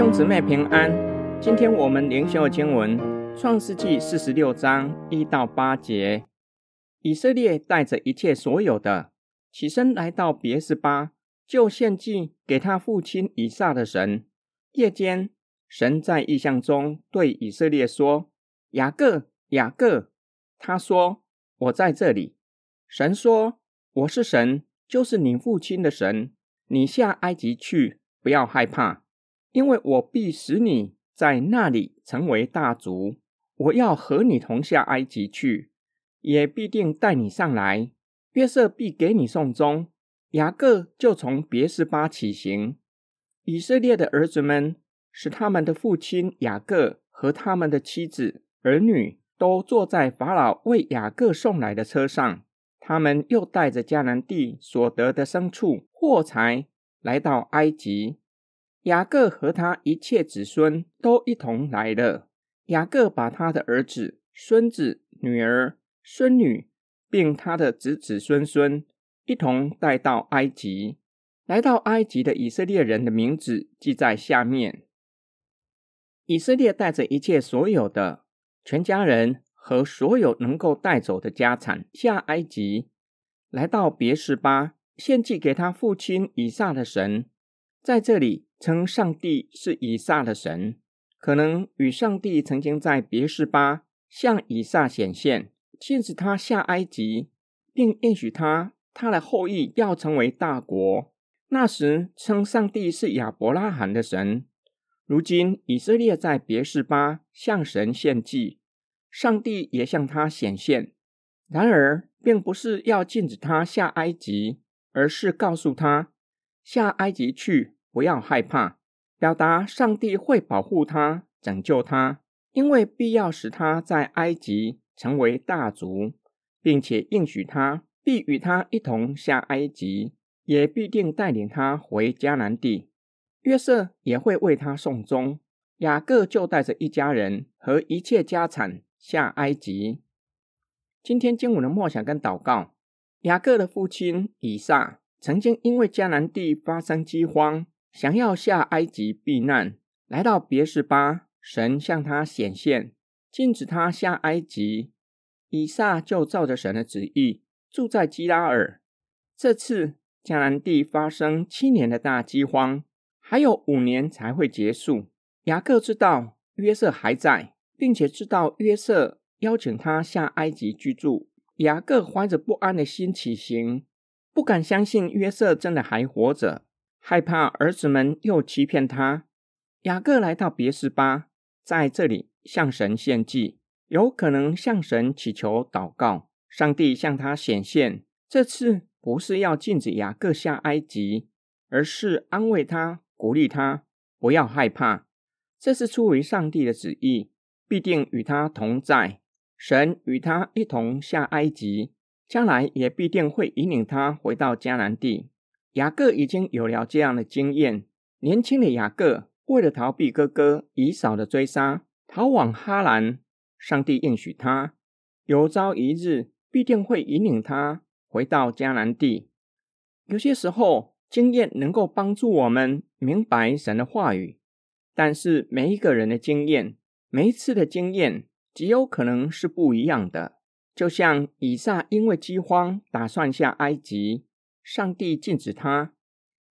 兄姊妹平安，今天我们灵修的经文《创世纪四十六章一到八节。以色列带着一切所有的起身来到别是巴，就献祭给他父亲以撒的神。夜间，神在异象中对以色列说：“雅各，雅各。”他说：“我在这里。”神说：“我是神，就是你父亲的神。你下埃及去，不要害怕。”因为我必使你在那里成为大族，我要和你同下埃及去，也必定带你上来。约瑟必给你送终。雅各就从别是巴起行。以色列的儿子们使他们的父亲雅各和他们的妻子儿女都坐在法老为雅各送来的车上。他们又带着迦南地所得的牲畜货财来到埃及。雅各和他一切子孙都一同来了。雅各把他的儿子、孙子、女儿、孙女，并他的子子孙孙一同带到埃及。来到埃及的以色列人的名字记在下面。以色列带着一切所有的全家人和所有能够带走的家产下埃及，来到别是巴，献祭给他父亲以撒的神，在这里。称上帝是以撒的神，可能与上帝曾经在别是巴向以撒显现，禁止他下埃及，并应许他他的后裔要成为大国。那时称上帝是亚伯拉罕的神。如今以色列在别是巴向神献祭，上帝也向他显现。然而，并不是要禁止他下埃及，而是告诉他下埃及去。不要害怕，表达上帝会保护他、拯救他，因为必要使他在埃及成为大族，并且应许他必与他一同下埃及，也必定带领他回迦南地。约瑟也会为他送终。雅各就带着一家人和一切家产下埃及。今天经文的默想跟祷告，雅各的父亲以撒曾经因为迦南地发生饥荒。想要下埃及避难，来到别是巴，神向他显现，禁止他下埃及。以撒就照着神的旨意住在基拉尔。这次迦南地发生七年的大饥荒，还有五年才会结束。雅各知道约瑟还在，并且知道约瑟邀请他下埃及居住。雅各怀着不安的心起行，不敢相信约瑟真的还活着。害怕儿子们又欺骗他，雅各来到别是巴，在这里向神献祭，有可能向神祈求祷告。上帝向他显现，这次不是要禁止雅各下埃及，而是安慰他、鼓励他，不要害怕。这是出于上帝的旨意，必定与他同在。神与他一同下埃及，将来也必定会引领他回到迦南地。雅各已经有了这样的经验。年轻的雅各为了逃避哥哥以扫的追杀，逃往哈兰。上帝应许他，有朝一日必定会引领他回到迦南地。有些时候，经验能够帮助我们明白神的话语，但是每一个人的经验，每一次的经验，极有可能是不一样的。就像以撒因为饥荒，打算下埃及。上帝禁止他，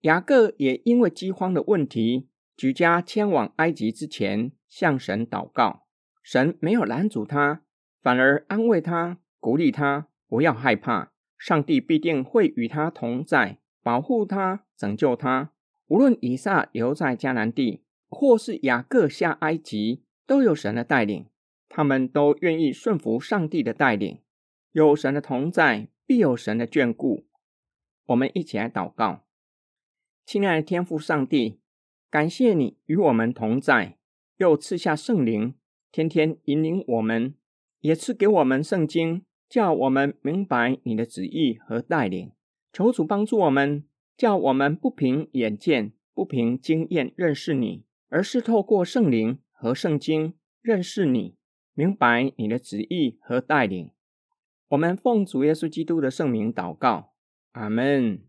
雅各也因为饥荒的问题，举家迁往埃及之前，向神祷告。神没有拦阻他，反而安慰他，鼓励他不要害怕，上帝必定会与他同在，保护他，拯救他。无论以撒留在迦南地，或是雅各下埃及，都有神的带领，他们都愿意顺服上帝的带领。有神的同在，必有神的眷顾。我们一起来祷告，亲爱的天父上帝，感谢你与我们同在，又赐下圣灵，天天引领我们，也赐给我们圣经，叫我们明白你的旨意和带领。求主帮助我们，叫我们不凭眼见、不凭经验认识你，而是透过圣灵和圣经认识你，明白你的旨意和带领。我们奉主耶稣基督的圣名祷告。阿门。